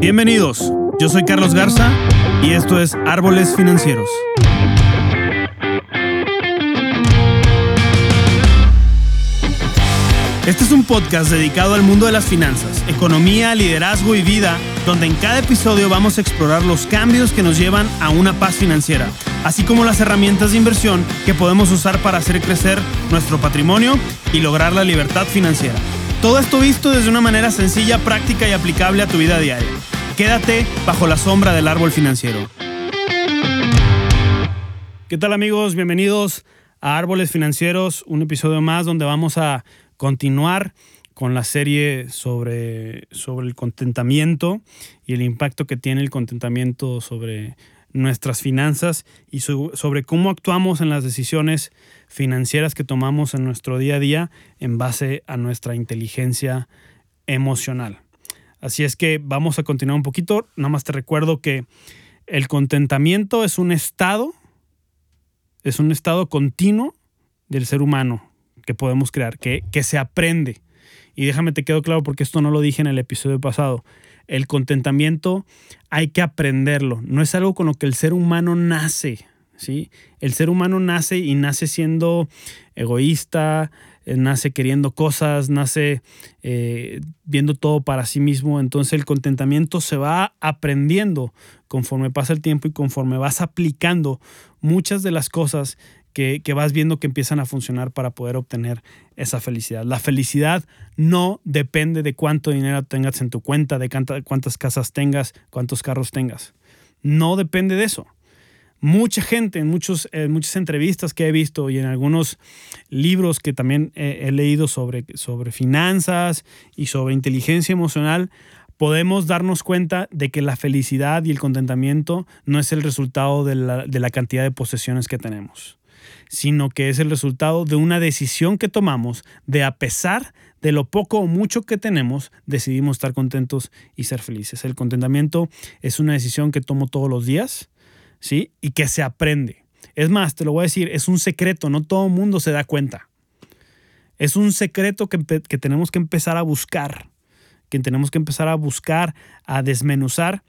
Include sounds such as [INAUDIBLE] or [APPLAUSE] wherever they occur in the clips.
Bienvenidos, yo soy Carlos Garza y esto es Árboles Financieros. Este es un podcast dedicado al mundo de las finanzas, economía, liderazgo y vida, donde en cada episodio vamos a explorar los cambios que nos llevan a una paz financiera, así como las herramientas de inversión que podemos usar para hacer crecer nuestro patrimonio y lograr la libertad financiera. Todo esto visto desde una manera sencilla, práctica y aplicable a tu vida diaria. Quédate bajo la sombra del árbol financiero. ¿Qué tal amigos? Bienvenidos a Árboles Financieros, un episodio más donde vamos a continuar con la serie sobre, sobre el contentamiento y el impacto que tiene el contentamiento sobre nuestras finanzas y sobre cómo actuamos en las decisiones financieras que tomamos en nuestro día a día en base a nuestra inteligencia emocional. Así es que vamos a continuar un poquito. Nada más te recuerdo que el contentamiento es un estado, es un estado continuo del ser humano que podemos crear, que, que se aprende. Y déjame te quedo claro porque esto no lo dije en el episodio pasado. El contentamiento hay que aprenderlo. No es algo con lo que el ser humano nace. ¿sí? El ser humano nace y nace siendo egoísta, eh, nace queriendo cosas, nace eh, viendo todo para sí mismo. Entonces el contentamiento se va aprendiendo conforme pasa el tiempo y conforme vas aplicando muchas de las cosas que, vas viendo que empiezan a funcionar para poder obtener esa felicidad. La felicidad no depende de cuánto dinero tengas en tu cuenta, de cuántas casas tengas, cuántos carros tengas. No depende de eso. Mucha gente, en, muchos, muchas entrevistas que he visto y en algunos libros que también he, leído sobre, sobre finanzas y sobre inteligencia emocional, podemos darnos cuenta de que la felicidad y el contentamiento no es el resultado de la, de la cantidad de posesiones que tenemos sino que es el resultado de una decisión que tomamos de a pesar de lo poco o mucho que tenemos, decidimos estar contentos y ser felices. El contentamiento es una decisión que tomo todos los días, ¿sí? Y que se aprende. Es más, te lo voy a decir, es un secreto, no todo el mundo se da cuenta. Es un secreto que, que tenemos que empezar a buscar, que tenemos que empezar a buscar, a desmenuzar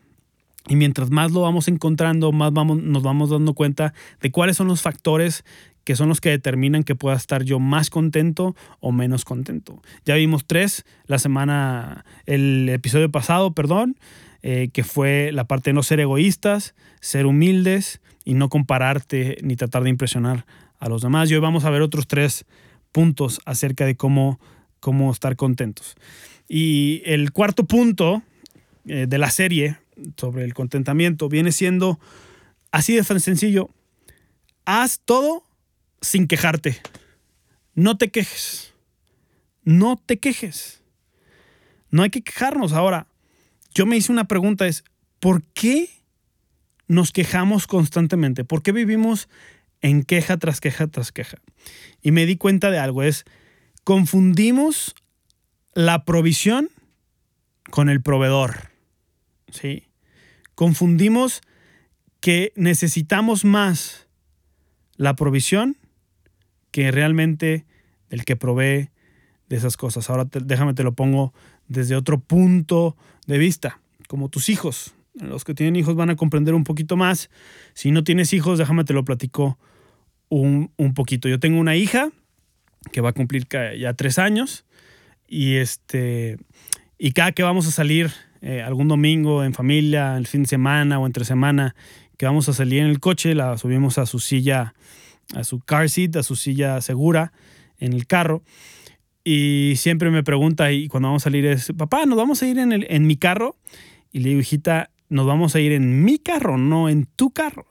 y mientras más lo vamos encontrando, más vamos, nos vamos dando cuenta de cuáles son los factores que son los que determinan que pueda estar yo más contento o menos contento. Ya vimos tres la semana, el episodio pasado, perdón, eh, que fue la parte de no ser egoístas, ser humildes y no compararte ni tratar de impresionar a los demás. Y hoy vamos a ver otros tres puntos acerca de cómo, cómo estar contentos. Y el cuarto punto eh, de la serie sobre el contentamiento viene siendo así de sencillo. Haz todo sin quejarte. No te quejes. No te quejes. No hay que quejarnos. Ahora, yo me hice una pregunta, es, ¿por qué nos quejamos constantemente? ¿Por qué vivimos en queja tras queja tras queja? Y me di cuenta de algo, es, confundimos la provisión con el proveedor. ¿Sí? confundimos que necesitamos más la provisión que realmente el que provee de esas cosas. Ahora déjame te lo pongo desde otro punto de vista, como tus hijos. Los que tienen hijos van a comprender un poquito más. Si no tienes hijos, déjame te lo platico un, un poquito. Yo tengo una hija que va a cumplir ya tres años y este y cada que vamos a salir eh, algún domingo en familia, el fin de semana o entre semana, que vamos a salir en el coche, la subimos a su silla, a su car seat, a su silla segura en el carro. Y siempre me pregunta, y cuando vamos a salir es, papá, ¿nos vamos a ir en, el, en mi carro? Y le digo, hijita, nos vamos a ir en mi carro, no en tu carro.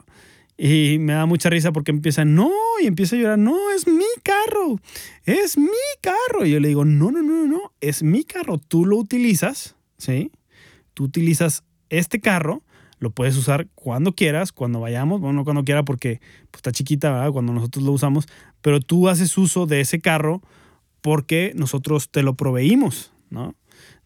Y me da mucha risa porque empieza, no, y empieza a llorar, no, es mi carro, es mi carro. Y yo le digo, no, no, no, no, es mi carro, tú lo utilizas, ¿sí? tú utilizas este carro, lo puedes usar cuando quieras, cuando vayamos, bueno, no cuando quiera porque pues, está chiquita. Cuando nosotros lo usamos, pero tú haces uso de ese carro porque nosotros te lo proveímos, ¿no?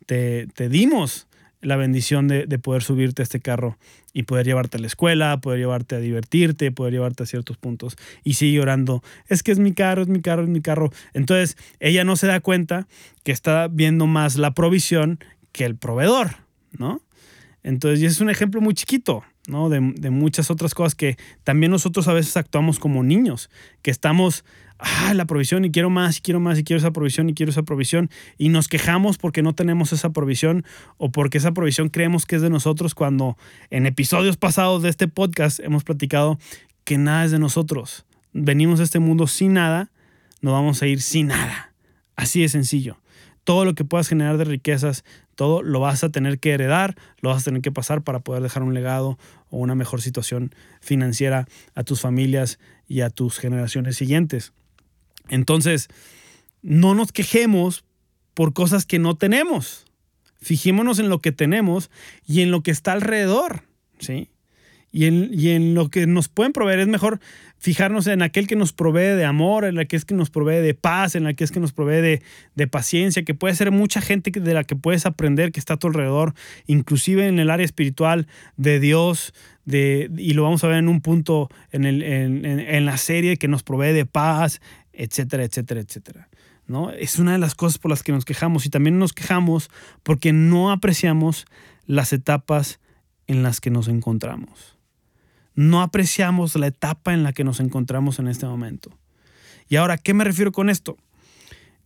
Te, te dimos la bendición de, de, poder subirte a este carro y poder llevarte a la escuela, poder llevarte a divertirte, poder llevarte a ciertos puntos. Y sigue llorando, es que es mi carro, es mi carro, es mi carro. Entonces, ella no se da cuenta que está viendo más la provisión que el proveedor. ¿no? Entonces, y es un ejemplo muy chiquito, ¿no? De, de, muchas otras cosas que también nosotros a veces actuamos como niños, que estamos, ah, la provisión y quiero más, y quiero más, y quiero esa provisión, y quiero esa provisión, y nos quejamos porque no tenemos esa provisión o porque esa provisión creemos que es de nosotros cuando en episodios pasados de este podcast hemos platicado que nada es de nosotros. Venimos a este mundo sin nada, nos vamos a ir sin nada. Así de sencillo. Todo lo que puedas generar de riquezas, todo lo vas a tener que heredar, lo vas a tener que pasar para poder dejar un legado o una mejor situación financiera a tus familias y a tus generaciones siguientes. Entonces, no nos quejemos por cosas que no tenemos. Fijémonos en lo que tenemos y en lo que está alrededor, ¿sí? Y en, y en, lo que nos pueden proveer. Es mejor fijarnos en aquel que nos provee de amor, en aquel que nos provee de paz, en aquel que nos provee de, de, paciencia, que puede ser mucha gente de la que puedes aprender, que está a tu alrededor, inclusive en el área espiritual de Dios, de, y lo vamos a ver en un punto en, el, en, en, en la serie, que nos provee de paz, etcétera, etcétera, etcétera. ¿no? Es una de las cosas por las que nos quejamos y también nos quejamos porque no apreciamos las etapas en las que nos encontramos no apreciamos la etapa en la que nos encontramos en este momento. Y ahora, ¿qué me refiero con esto?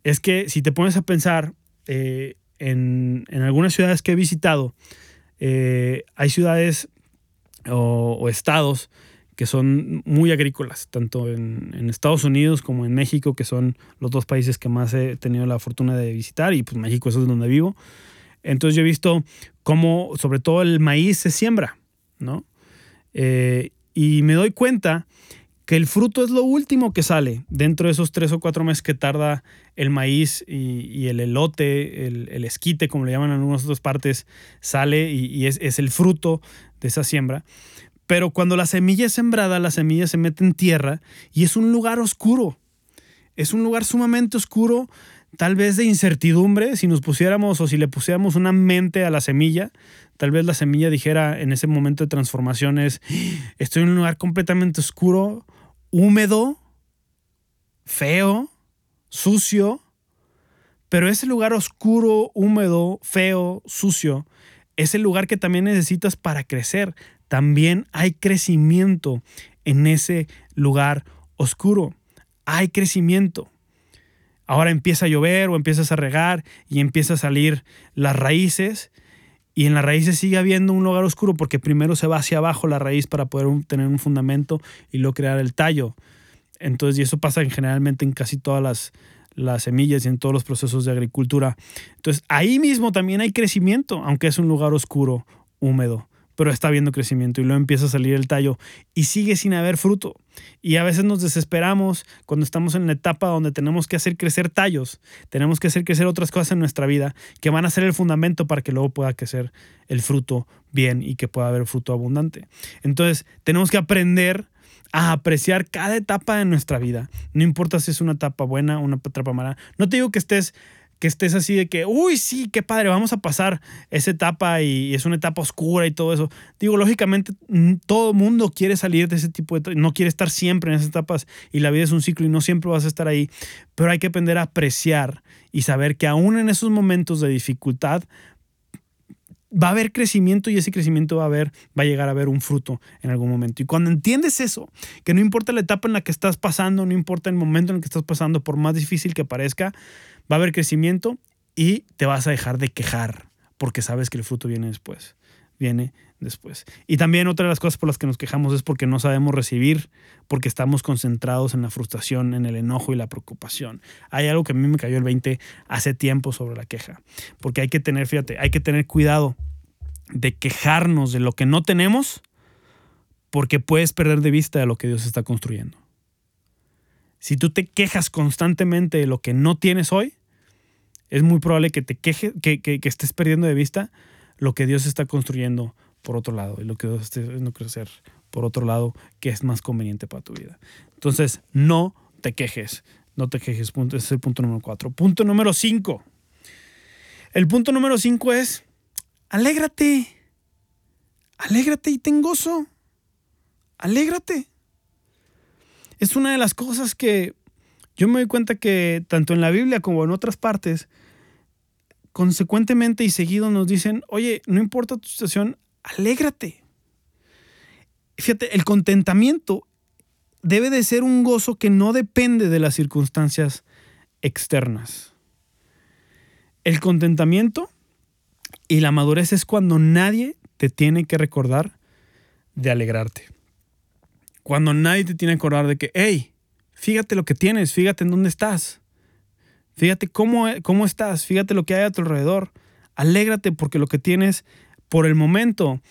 Es que si te pones a pensar eh, en, en, algunas ciudades que he visitado, eh, hay ciudades o, o, estados que son muy agrícolas, tanto en, Estados Unidos como en México, que son los dos países que más he tenido la fortuna de visitar, y pues México es donde vivo. Entonces yo he visto cómo sobre todo el maíz se siembra, ¿no? Eh, y me doy cuenta que el fruto es lo último que sale dentro de esos tres o cuatro meses que tarda el maíz y, el elote, el, esquite, como le llaman en algunas otras partes, sale y, es, el fruto de esa siembra. Pero cuando la semilla es sembrada, la semilla se mete en tierra y es un lugar oscuro. Es un lugar sumamente oscuro, tal vez de incertidumbre, si nos pusiéramos o si le pusiéramos una mente a la semilla, Tal vez la semilla dijera en ese momento de transformación es, estoy en un lugar completamente oscuro, húmedo, feo, sucio, pero ese lugar oscuro, húmedo, feo, sucio, es el lugar que también necesitas para crecer. También hay crecimiento en ese lugar oscuro. Hay crecimiento. Ahora empieza a llover o empiezas a regar y empieza a salir las raíces y en la raíz se sigue habiendo un lugar oscuro porque primero se va hacia abajo la raíz para poder tener un fundamento y luego crear el tallo. Entonces, y eso pasa generalmente en casi todas las, las semillas y en todos los procesos de agricultura. Entonces, ahí mismo también hay crecimiento, aunque es un lugar oscuro, húmedo pero está viendo crecimiento y luego empieza a salir el tallo y sigue sin haber fruto. Y a veces nos desesperamos cuando estamos en la etapa donde tenemos que hacer crecer tallos, tenemos que hacer crecer otras cosas en nuestra vida que van a ser el fundamento para que luego pueda crecer el fruto bien y que pueda haber fruto abundante. Entonces, tenemos que aprender a apreciar cada etapa de nuestra vida. No importa si es una etapa buena una etapa mala. No te digo que estés que estés así de que, uy, sí, qué padre, vamos a pasar esa etapa y es una etapa oscura y todo eso. Digo, lógicamente, todo mundo quiere salir de ese tipo de, no quiere estar siempre en esas etapas y la vida es un ciclo y no siempre vas a estar ahí, pero hay que aprender a apreciar y saber que aún en esos momentos de dificultad va a haber crecimiento y ese crecimiento va a va a llegar a haber un fruto en algún momento. Y cuando entiendes eso, que no importa la etapa en la que estás pasando, no importa el momento en el que estás pasando, por más difícil que parezca, va a haber crecimiento y te vas a dejar de quejar porque sabes que el fruto viene después. Viene después. Y también otra de las cosas por las que nos quejamos es porque no sabemos recibir, porque estamos concentrados en la frustración, en el enojo y la preocupación. Hay algo que a mí me cayó el 20 hace tiempo sobre la queja, porque hay que tener, fíjate, hay que tener cuidado de quejarnos de lo que no tenemos, porque puedes perder de vista de lo que Dios está construyendo. Si tú te quejas constantemente de lo que no tienes hoy, es muy probable que te queje, que, que, estés perdiendo de vista lo que Dios está construyendo por otro lado y lo que Dios está haciendo crecer por otro lado que es más conveniente para tu vida. Entonces, no te quejes, no te quejes, ese es el punto número cuatro. Punto número cinco. El punto número cinco es, alégrate, alégrate y ten gozo, alégrate. Es una de las cosas que yo me doy cuenta que tanto en la Biblia como en otras partes, consecuentemente y seguido nos dicen, oye, no importa tu situación, alégrate. Fíjate, el contentamiento debe de ser un gozo que no depende de las circunstancias externas. El contentamiento y la madurez es cuando nadie te tiene que recordar de alegrarte. Cuando nadie te tiene que acordar de que, hey, fíjate lo que tienes, fíjate en dónde estás, fíjate cómo, cómo estás, fíjate lo que hay a tu alrededor. Alégrate porque lo que tienes por el momento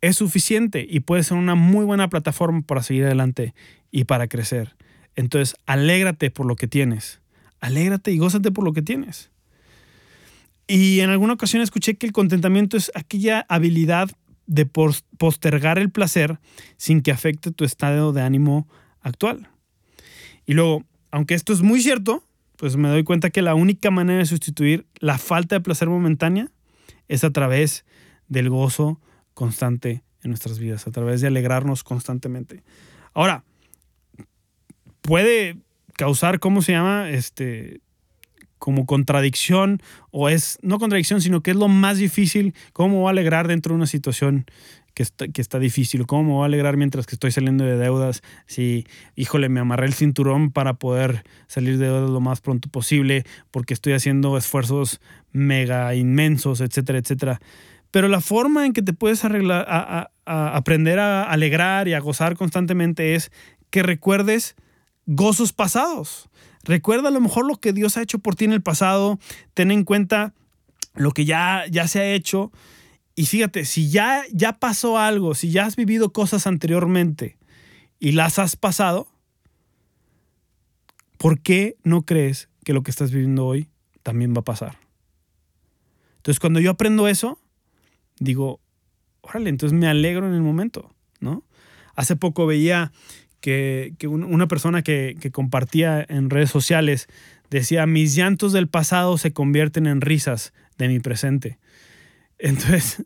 es suficiente y puede ser una muy buena plataforma para seguir adelante y para crecer. Entonces, alégrate por lo que tienes. Alégrate y gózate por lo que tienes. Y en alguna ocasión escuché que el contentamiento es aquella habilidad de postergar el placer sin que afecte tu estado de ánimo actual. Y luego, aunque esto es muy cierto, pues me doy cuenta que la única manera de sustituir la falta de placer momentánea es a través del gozo constante en nuestras vidas, a través de alegrarnos constantemente. Ahora, puede causar, ¿cómo se llama? Este, como contradicción, o es, no contradicción, sino que es lo más difícil, cómo me voy a alegrar dentro de una situación que está, que está difícil, cómo me voy a alegrar mientras que estoy saliendo de deudas, si, híjole, me amarré el cinturón para poder salir de deudas lo más pronto posible, porque estoy haciendo esfuerzos mega inmensos, etcétera, etcétera. Pero la forma en que te puedes arreglar, a, aprender a alegrar y a gozar constantemente es que recuerdes gozos pasados. Recuerda a lo mejor lo que Dios ha hecho por ti en el pasado. Ten en cuenta lo que ya, ya se ha hecho. Y fíjate, si ya, ya pasó algo, si ya has vivido cosas anteriormente y las has pasado, ¿por qué no crees que lo que estás viviendo hoy también va a pasar? Entonces, cuando yo aprendo eso, digo, órale, entonces me alegro en el momento, ¿no? Hace poco veía que, una persona que, que, compartía en redes sociales decía, mis llantos del pasado se convierten en risas de mi presente. [LAUGHS] Entonces,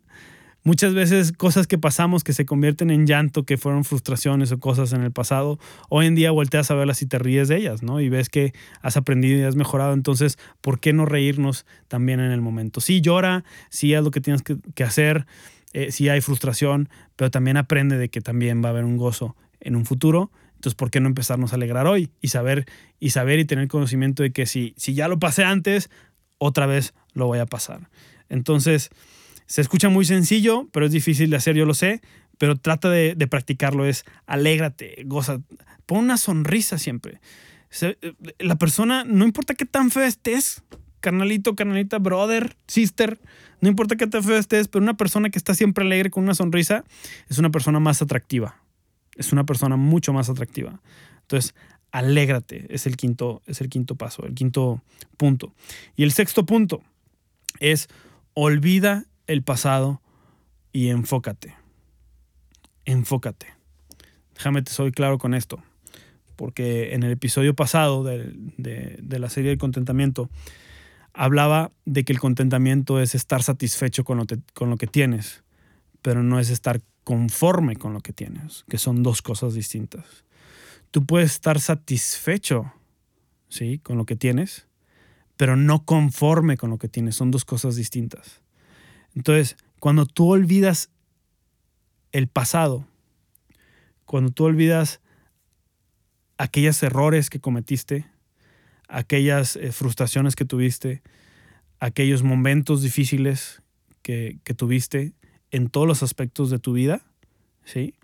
muchas veces cosas que pasamos que se convierten en llanto, que fueron frustraciones o cosas en el pasado, hoy en día volteas a verlas y te ríes de ellas, ¿no? Y ves que has aprendido y has mejorado, entonces, ¿por qué no reírnos también en el momento? Sí llora, sí haz lo que tienes que, hacer, eh, sí hay frustración, pero también aprende de que también va a haber un gozo en un futuro. Entonces, ¿por qué no empezarnos a alegrar hoy y saber y saber y tener conocimiento de que si, si ya lo pasé antes, otra vez lo voy a pasar? Entonces, se escucha muy sencillo, pero es difícil de hacer, yo lo sé, pero trata de, practicarlo, es alégrate, goza, pon una sonrisa siempre. La persona, no importa qué tan feo estés, carnalito, carnalita, brother, sister, no importa qué tan feo estés, pero una persona que está siempre alegre con una sonrisa es una persona más atractiva. Es una persona mucho más atractiva. Entonces, alégrate, es el quinto, es el quinto paso, el quinto punto. Y el sexto punto es olvida el pasado y enfócate. Enfócate. Déjame te soy claro con esto, porque en el episodio pasado de, la serie del contentamiento hablaba de que el contentamiento es estar satisfecho con lo, con lo que tienes, pero no es estar conforme con lo que tienes, que son dos cosas distintas. Tú puedes estar satisfecho, ¿sí? Con lo que tienes, pero no conforme con lo que tienes, son dos cosas distintas. Entonces, cuando tú olvidas el pasado, cuando tú olvidas aquellos errores que cometiste, aquellas eh, frustraciones que tuviste, aquellos momentos difíciles que, que, tuviste en todos los aspectos de tu vida, ¿sí?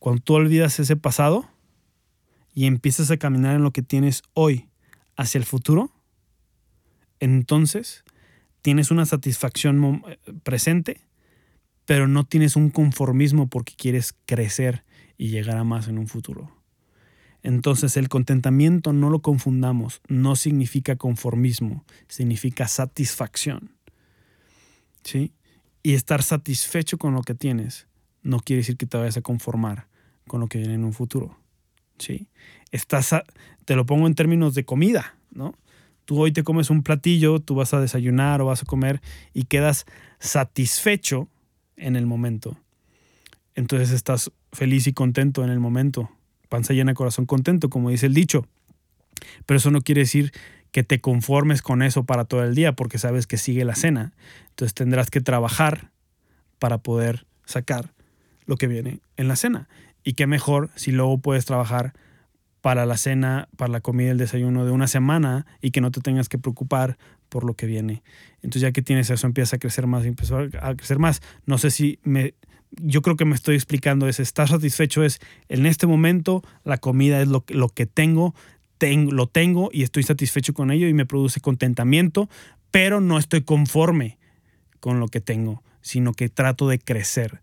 Cuando tú olvidas ese pasado y empiezas a caminar en lo que tienes hoy hacia el futuro, entonces tienes una satisfacción eh, presente, pero no tienes un conformismo porque quieres crecer y llegar a más en un futuro. Entonces el contentamiento no lo confundamos, no significa conformismo, significa satisfacción. ¿Sí? Y estar satisfecho con lo que tienes no quiere decir que te vayas a conformar con lo que viene en un futuro. ¿Sí? Estás te lo pongo en términos de comida, ¿no? Tú hoy te comes un platillo, tú vas a desayunar o vas a comer y quedas satisfecho en el momento. Entonces estás feliz y contento en el momento. Panza llena, corazón contento, como dice el dicho. Pero eso no quiere decir que te conformes con eso para todo el día, porque sabes que sigue la cena. Entonces tendrás que trabajar para poder sacar lo que viene en la cena. Y qué mejor si luego puedes trabajar para la cena, para la comida y el desayuno de una semana y que no te tengas que preocupar por lo que viene. Entonces ya que tienes eso empieza a crecer más, empieza a crecer más. No sé si me... Yo creo que me estoy explicando es, estar satisfecho es, en este momento la comida es lo, lo que tengo, lo tengo y estoy satisfecho con ello y me produce contentamiento, pero no estoy conforme con lo que tengo, sino que trato de crecer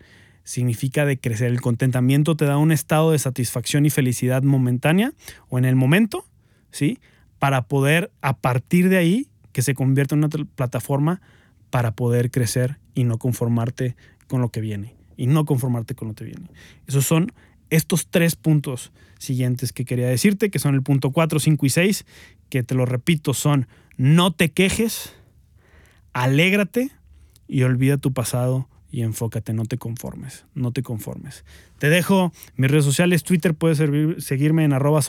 significa de crecer. El contentamiento te da un estado de satisfacción y felicidad momentánea o en el momento, ¿sí? Para poder a partir de ahí que se convierta en una plataforma para poder crecer y no conformarte con lo que viene. Y no conformarte con lo que viene. Esos son estos tres puntos siguientes que quería decirte, que son el punto 4, 5 y 6, que te lo repito, son no te quejes, alégrate y olvida tu pasado y enfócate, no te conformes, no te conformes. Te dejo mis redes sociales, Twitter puedes seguirme en arroba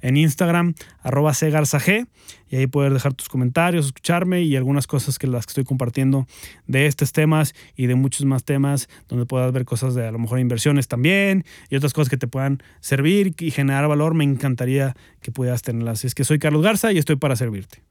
en Instagram arroba cgarzag y ahí puedes dejar tus comentarios, escucharme y algunas cosas que las que estoy compartiendo de estos temas y de muchos más temas donde puedas ver cosas de a lo mejor inversiones también y otras cosas que te puedan servir y generar valor, me encantaría que puedas tenerlas. Es que soy Carlos Garza y estoy para servirte.